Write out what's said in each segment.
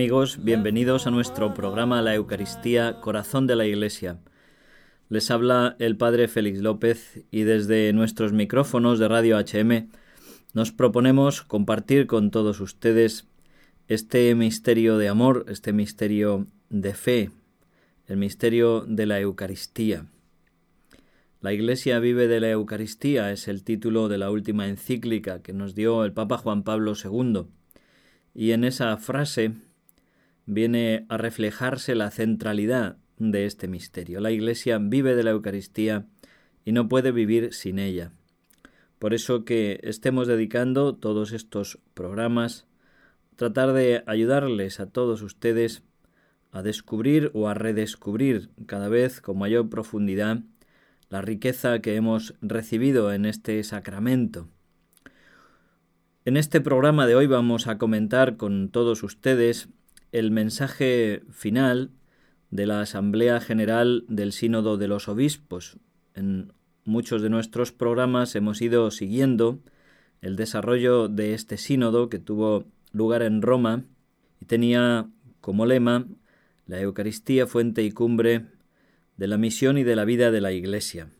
Amigos, bienvenidos a nuestro programa La Eucaristía, Corazón de la Iglesia. Les habla el Padre Félix López y desde nuestros micrófonos de Radio HM nos proponemos compartir con todos ustedes este misterio de amor, este misterio de fe, el misterio de la Eucaristía. La Iglesia vive de la Eucaristía es el título de la última encíclica que nos dio el Papa Juan Pablo II. Y en esa frase viene a reflejarse la centralidad de este misterio. La Iglesia vive de la Eucaristía y no puede vivir sin ella. Por eso que estemos dedicando todos estos programas, tratar de ayudarles a todos ustedes a descubrir o a redescubrir cada vez con mayor profundidad la riqueza que hemos recibido en este sacramento. En este programa de hoy vamos a comentar con todos ustedes el mensaje final de la Asamblea General del Sínodo de los Obispos. En muchos de nuestros programas hemos ido siguiendo el desarrollo de este sínodo que tuvo lugar en Roma y tenía como lema la Eucaristía, fuente y cumbre de la misión y de la vida de la Iglesia.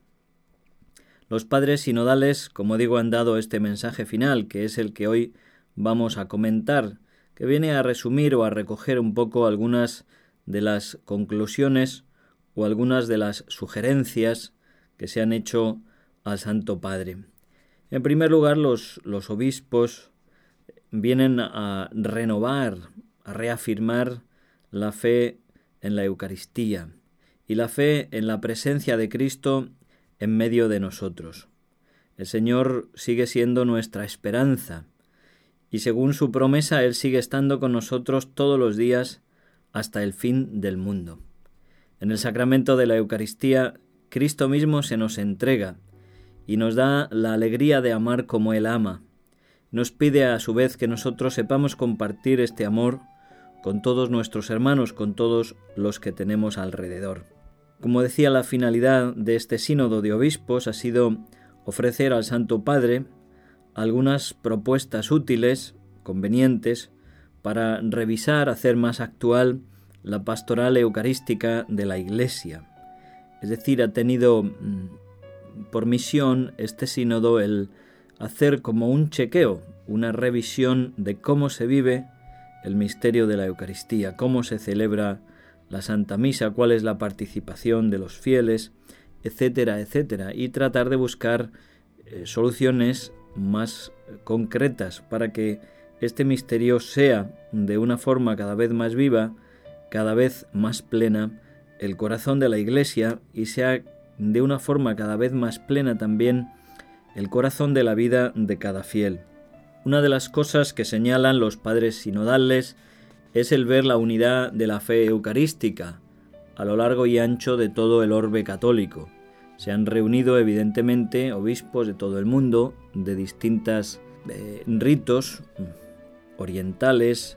Los padres sinodales, como digo, han dado este mensaje final, que es el que hoy vamos a comentar, que viene a resumir o a recoger un poco algunas de las conclusiones o algunas de las sugerencias que se han hecho al Santo Padre. En primer lugar, los, los obispos vienen a renovar, a reafirmar la fe en la Eucaristía y la fe en la presencia de Cristo en medio de nosotros. El Señor sigue siendo nuestra esperanza, y según su promesa Él sigue estando con nosotros todos los días hasta el fin del mundo. En el sacramento de la Eucaristía, Cristo mismo se nos entrega y nos da la alegría de amar como Él ama. Nos pide a su vez que nosotros sepamos compartir este amor con todos nuestros hermanos, con todos los que tenemos alrededor. Como decía, la finalidad de este sínodo de obispos ha sido ofrecer al Santo Padre algunas propuestas útiles, convenientes, para revisar, hacer más actual la pastoral eucarística de la Iglesia. Es decir, ha tenido mm, por misión este sínodo el hacer como un chequeo, una revisión de cómo se vive el misterio de la Eucaristía, cómo se celebra la Santa Misa, cuál es la participación de los fieles, etcétera, etcétera, y tratar de buscar eh, soluciones más concretas para que este misterio sea de una forma cada vez más viva, cada vez más plena, el corazón de la Iglesia y sea de una forma cada vez más plena también el corazón de la vida de cada fiel. Una de las cosas que señalan los padres sinodales es el ver la unidad de la fe eucarística a lo largo y ancho de todo el orbe católico. Se han reunido evidentemente obispos de todo el mundo, de distintas eh, ritos orientales,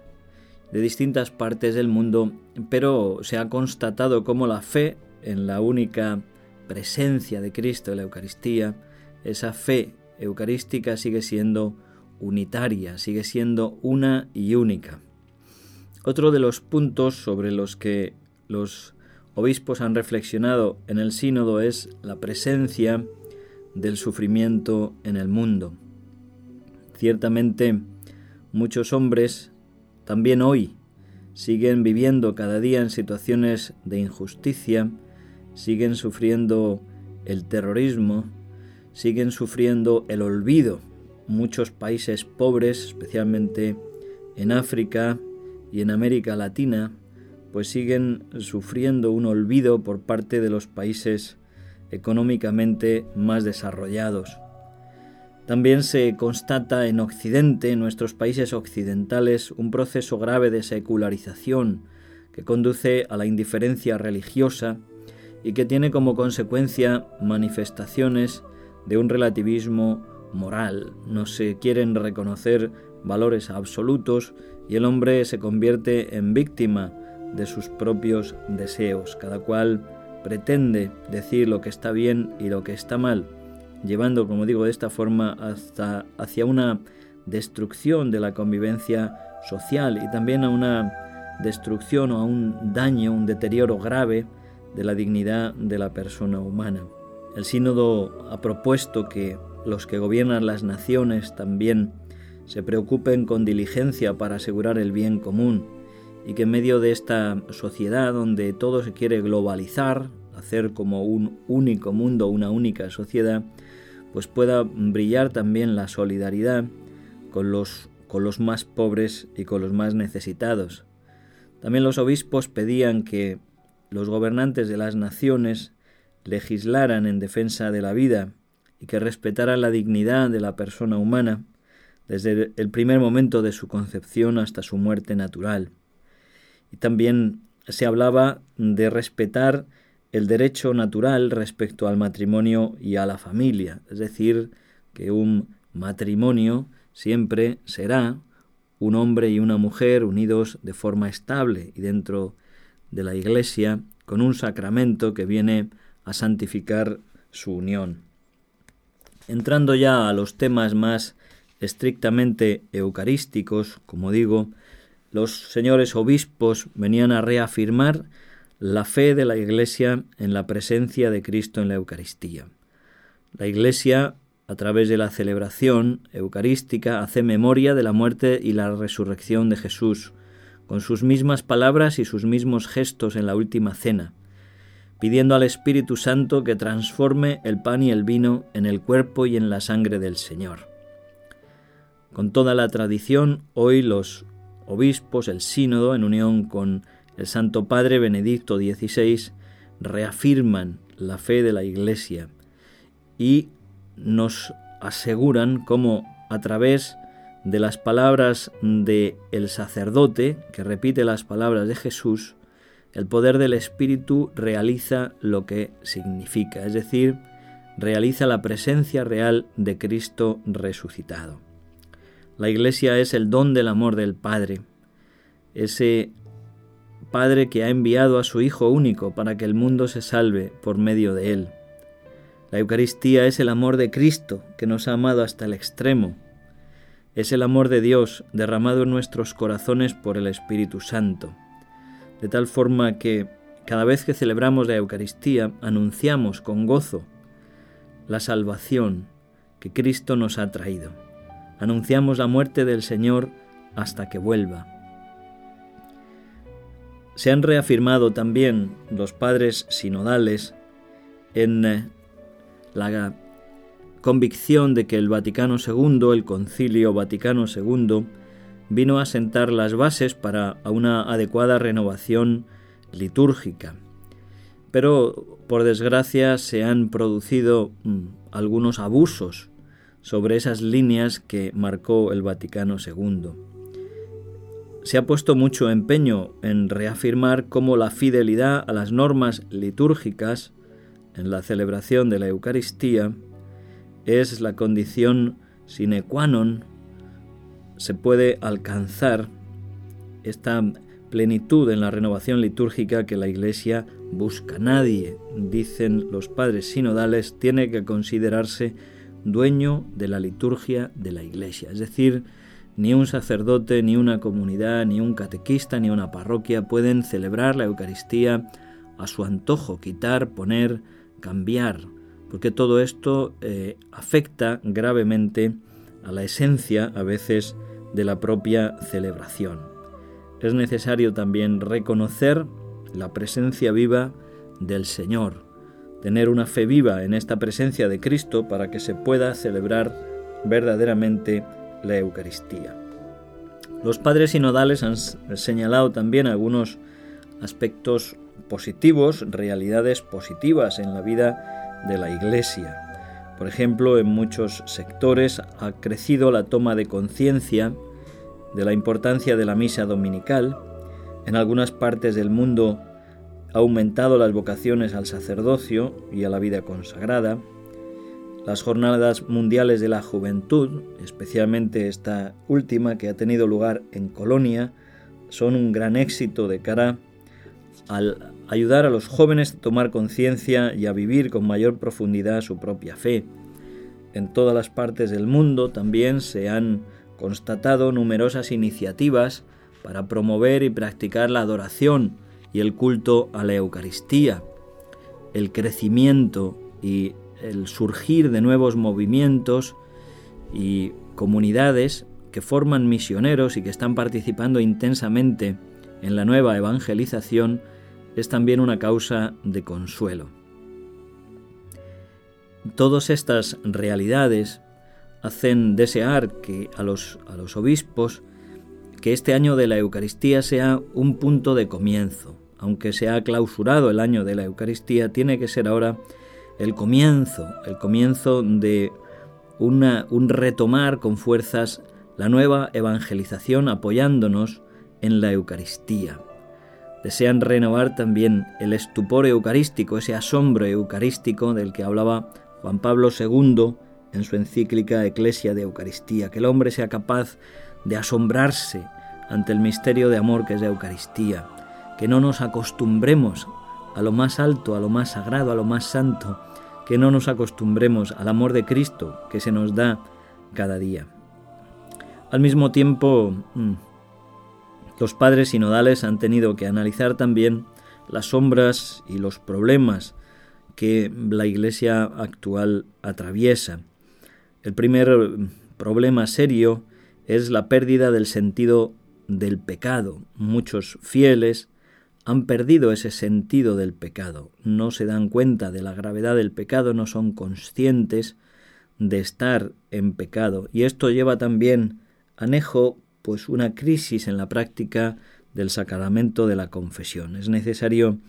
de distintas partes del mundo, pero se ha constatado como la fe en la única presencia de Cristo en la Eucaristía, esa fe eucarística sigue siendo unitaria, sigue siendo una y única. Otro de los puntos sobre los que los obispos han reflexionado en el sínodo es la presencia del sufrimiento en el mundo. Ciertamente, muchos hombres, también hoy, siguen viviendo cada día en situaciones de injusticia, siguen sufriendo el terrorismo, siguen sufriendo el olvido. Muchos países pobres, especialmente en África, y en América Latina, pues siguen sufriendo un olvido por parte de los países económicamente más desarrollados. También se constata en Occidente, en nuestros países occidentales, un proceso grave de secularización que conduce a la indiferencia religiosa y que tiene como consecuencia manifestaciones de un relativismo moral. No se quieren reconocer valores absolutos y el hombre se convierte en víctima de sus propios deseos. Cada cual pretende decir lo que está bien y lo que está mal, llevando, como digo, de esta forma hasta hacia una destrucción de la convivencia social y también a una destrucción o a un daño, un deterioro grave de la dignidad de la persona humana. El sínodo ha propuesto que los que gobiernan las naciones también se preocupen con diligencia para asegurar el bien común y que en medio de esta sociedad donde todo se quiere globalizar, hacer como un único mundo, una única sociedad, pues pueda brillar también la solidaridad con los, con los más pobres y con los más necesitados. También los obispos pedían que los gobernantes de las naciones legislaran en defensa de la vida y que respetaran la dignidad de la persona humana desde el primer momento de su concepción hasta su muerte natural. Y también se hablaba de respetar el derecho natural respecto al matrimonio y a la familia, es decir, que un matrimonio siempre será un hombre y una mujer unidos de forma estable y dentro de la Iglesia con un sacramento que viene a santificar su unión. Entrando ya a los temas más estrictamente eucarísticos, como digo, los señores obispos venían a reafirmar la fe de la Iglesia en la presencia de Cristo en la Eucaristía. La Iglesia, a través de la celebración eucarística, hace memoria de la muerte y la resurrección de Jesús, con sus mismas palabras y sus mismos gestos en la última cena, pidiendo al Espíritu Santo que transforme el pan y el vino en el cuerpo y en la sangre del Señor. Con toda la tradición, hoy los obispos, el sínodo, en unión con el Santo Padre Benedicto XVI, reafirman la fe de la Iglesia y nos aseguran cómo a través de las palabras de el sacerdote, que repite las palabras de Jesús, el poder del Espíritu realiza lo que significa, es decir, realiza la presencia real de Cristo resucitado. La Iglesia es el don del amor del Padre, ese Padre que ha enviado a su Hijo único para que el mundo se salve por medio de él. La Eucaristía es el amor de Cristo que nos ha amado hasta el extremo. Es el amor de Dios derramado en nuestros corazones por el Espíritu Santo. De tal forma que cada vez que celebramos la Eucaristía anunciamos con gozo la salvación que Cristo nos ha traído. Anunciamos la muerte del Señor hasta que vuelva se han reafirmado también los padres sinodales en eh, la convicción de que el Vaticano II, el Concilio Vaticano II, vino a sentar las bases para una adecuada renovación litúrgica. Pero, por desgracia, se han producido mm, algunos abusos sobre esas líneas que marcó el Vaticano II se ha puesto mucho empeño en reafirmar cómo la fidelidad a las normas litúrgicas en la celebración de la Eucaristía es la condición sine qua non, se puede alcanzar esta plenitud en la renovación litúrgica que la Iglesia busca. Nadie, dicen los padres sinodales, tiene que considerarse dueño de la liturgia de la Iglesia, es decir, ni un sacerdote, ni una comunidad, ni un catequista, ni una parroquia pueden celebrar la Eucaristía a su antojo, quitar, poner, cambiar, porque todo esto eh, afecta gravemente a la esencia a veces de la propia celebración. Es necesario también reconocer la presencia viva del Señor, tener una fe viva en esta presencia de Cristo para que se pueda celebrar verdaderamente la Eucaristía. Los padres sinodales han señalado también algunos aspectos positivos, realidades positivas en la vida de la Iglesia. Por ejemplo, en muchos sectores ha crecido la toma de conciencia de la importancia de la misa dominical. En algunas partes del mundo aumentado las vocaciones al sacerdocio y a la vida consagrada. Las jornadas mundiales de la juventud, especialmente esta última que ha tenido lugar en Colonia, son un gran éxito de cara al ayudar a los jóvenes a tomar conciencia y a vivir con mayor profundidad su propia fe. En todas las partes del mundo también se han constatado numerosas iniciativas para promover y practicar la adoración y el culto a la Eucaristía, el crecimiento y el surgir de nuevos movimientos y comunidades que forman misioneros y que están participando intensamente en la nueva evangelización es también una causa de consuelo. Todas estas realidades hacen desear que a los, a los obispos que este año de la Eucaristía sea un punto de comienzo. Aunque se ha clausurado el año de la Eucaristía, tiene que ser ahora el comienzo, el comienzo de un retomar con fuerzas la nueva evangelización apoyándonos en la Eucaristía. Desean renovar también el estupor eucarístico, ese asombro eucarístico del que hablaba Juan Pablo II en su encíclica Eclesia de Eucaristía, que el hombre sea capaz de asombrarse ante el misterio de amor que es la Eucaristía, que no nos acostumbremos a lo más alto, a lo más sagrado, a lo más santo, que no nos acostumbremos al amor de Cristo que se nos da cada día. Al mismo tiempo, mm, los padres sinodales han tenido que analizar también las sombras y los problemas que la Iglesia actual atraviesa. El primer problema serio es la pérdida del sentido del pecado. Muchos fieles han perdido ese sentido del pecado, no se dan cuenta de la gravedad del pecado, no son conscientes de estar en pecado. Y esto lleva también anejo pues una crisis en la práctica del sacramento de la confesión. Es necesario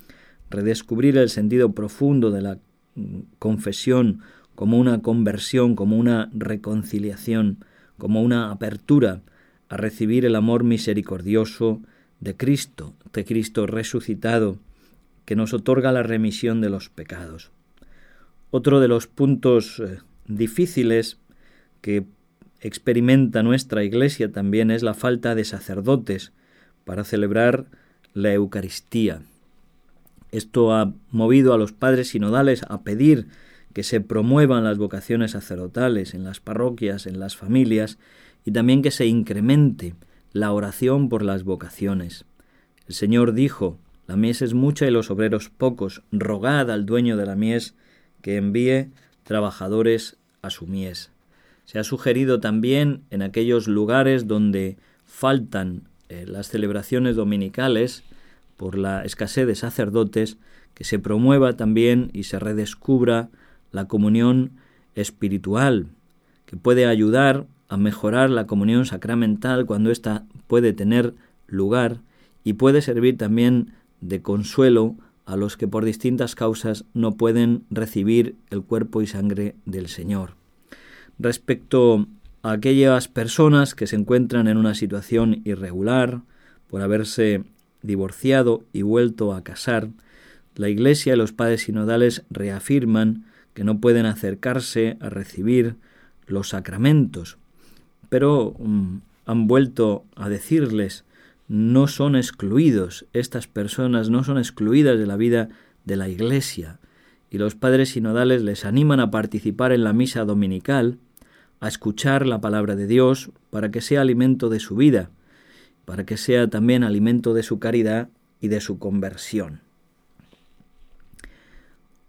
redescubrir el sentido profundo de la mm, confesión como una conversión, como una reconciliación, como una apertura a recibir el amor misericordioso de Cristo, de Cristo resucitado, que nos otorga la remisión de los pecados. Otro de los puntos eh, difíciles que experimenta nuestra Iglesia también es la falta de sacerdotes para celebrar la Eucaristía. Esto ha movido a los padres sinodales a pedir que se promuevan las vocaciones sacerdotales en las parroquias, en las familias, y también que se incremente la oración por las vocaciones. El Señor dijo, la mies es mucha y los obreros pocos, rogad al dueño de la mies que envíe trabajadores a su mies. Se ha sugerido también en aquellos lugares donde faltan eh, las celebraciones dominicales por la escasez de sacerdotes, que se promueva también y se redescubra la comunión espiritual, que puede ayudar a mejorar la comunión sacramental cuando ésta puede tener lugar y puede servir también de consuelo a los que por distintas causas no pueden recibir el cuerpo y sangre del Señor. Respecto a aquellas personas que se encuentran en una situación irregular por haberse divorciado y vuelto a casar, la Iglesia y los padres sinodales reafirman que no pueden acercarse a recibir los sacramentos, pero mm, han vuelto a decirles no son excluidos, estas personas no son excluidas de la vida de la Iglesia, y los padres sinodales les animan a participar en la misa dominical, a escuchar la palabra de Dios para que sea alimento de su vida, para que sea también alimento de su caridad y de su conversión.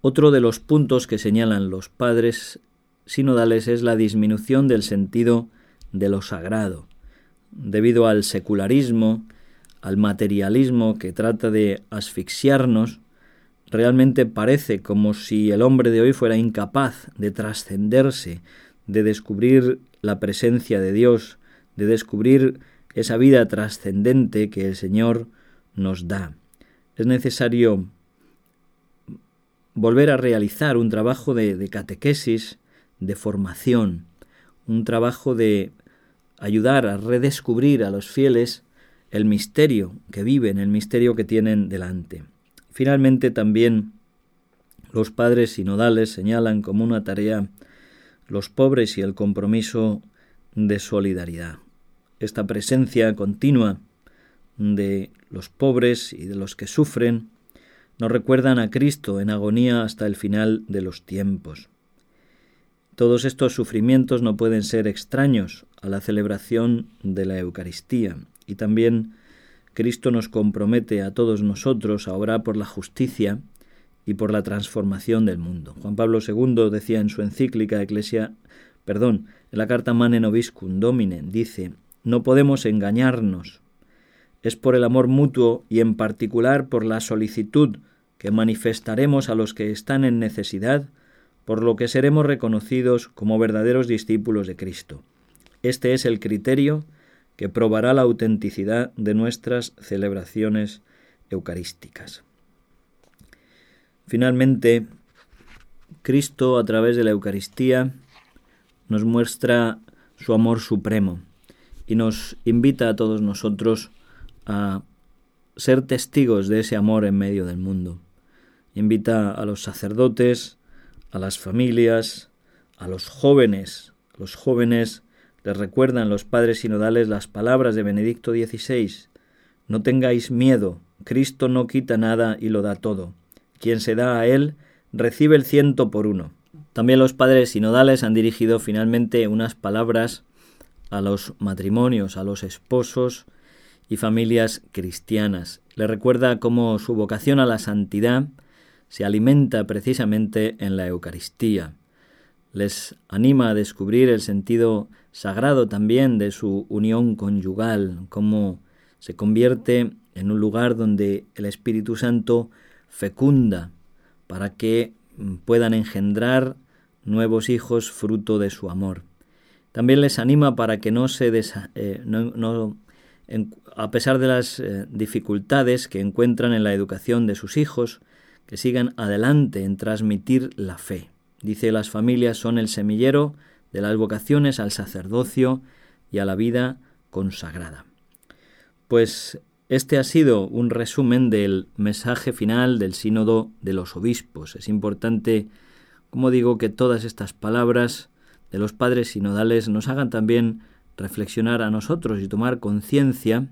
Otro de los puntos que señalan los padres sinodales es la disminución del sentido de lo sagrado, debido al secularismo, al materialismo que trata de asfixiarnos, realmente parece como si el hombre de hoy fuera incapaz de trascenderse, de descubrir la presencia de Dios, de descubrir esa vida trascendente que el Señor nos da. Es necesario volver a realizar un trabajo de, catequesis, de formación, un trabajo de ayudar a redescubrir a los fieles el misterio que viven, el misterio que tienen delante. Finalmente también los padres sinodales señalan como una tarea los pobres y el compromiso de solidaridad. Esta presencia continua de los pobres y de los que sufren nos recuerdan a Cristo en agonía hasta el final de los tiempos. Todos estos sufrimientos no pueden ser extraños a la celebración de la Eucaristía y también Cristo nos compromete a todos nosotros a orar por la justicia y por la transformación del mundo. Juan Pablo II decía en su encíclica Eclesia, perdón, en la carta Manen Obiscum Domine, dice, no podemos engañarnos. Es por el amor mutuo y en particular por la solicitud que manifestaremos a los que están en necesidad, por lo que seremos reconocidos como verdaderos discípulos de Cristo. Este es el criterio que probará la autenticidad de nuestras celebraciones eucarísticas. Finalmente, Cristo a través de la Eucaristía nos muestra su amor supremo y nos invita a todos nosotros a ser testigos de ese amor en medio del mundo. Invita a los sacerdotes, a las familias, a los jóvenes, los jóvenes les recuerdan los padres sinodales las palabras de Benedicto XVI. No tengáis miedo, Cristo no quita nada y lo da todo. Quien se da a Él recibe el ciento por uno. También los padres sinodales han dirigido finalmente unas palabras a los matrimonios, a los esposos y familias cristianas. Le recuerda cómo su vocación a la santidad se alimenta precisamente en la Eucaristía les anima a descubrir el sentido sagrado también de su unión conyugal, cómo se convierte en un lugar donde el Espíritu Santo fecunda para que puedan engendrar nuevos hijos fruto de su amor. También les anima para que no se eh, no, a pesar de las eh, dificultades que encuentran en la educación de sus hijos, que sigan adelante en transmitir la fe. Dice, las familias son el semillero de las vocaciones al sacerdocio y a la vida consagrada. Pues este ha sido un resumen del mensaje final del sínodo de los obispos. Es importante, como digo, que todas estas palabras de los padres sinodales nos hagan también reflexionar a nosotros y tomar conciencia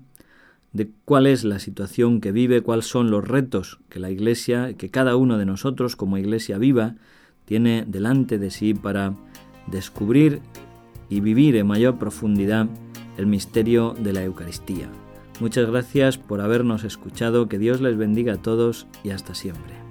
de cuál es la situación que vive, cuáles son los retos que la Iglesia, que cada uno de nosotros como Iglesia viva tiene delante de sí para descubrir y vivir en mayor profundidad el misterio de la Eucaristía. Muchas gracias por habernos escuchado, que Dios les bendiga a todos y hasta siempre.